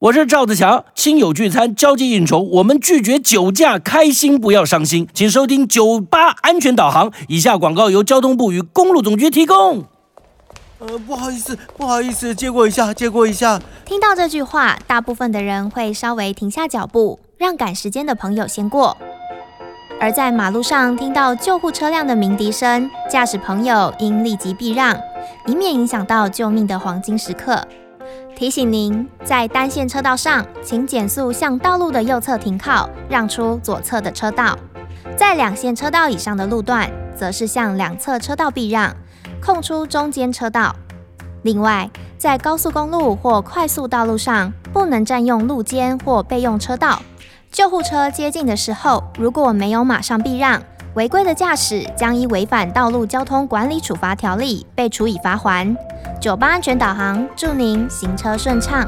我是赵子强，亲友聚餐、交际应酬，我们拒绝酒驾，开心不要伤心。请收听酒吧安全导航。以下广告由交通部与公路总局提供。呃，不好意思，不好意思，借过一下，借过一下。听到这句话，大部分的人会稍微停下脚步，让赶时间的朋友先过。而在马路上听到救护车辆的鸣笛声，驾驶朋友应立即避让，以免影响到救命的黄金时刻。提醒您，在单线车道上，请减速向道路的右侧停靠，让出左侧的车道；在两线车道以上的路段，则是向两侧车道避让，空出中间车道。另外，在高速公路或快速道路上，不能占用路肩或备用车道。救护车接近的时候，如果没有马上避让，违规的驾驶将依违反道路交通管理处罚条例被处以罚锾。酒吧安全导航，祝您行车顺畅。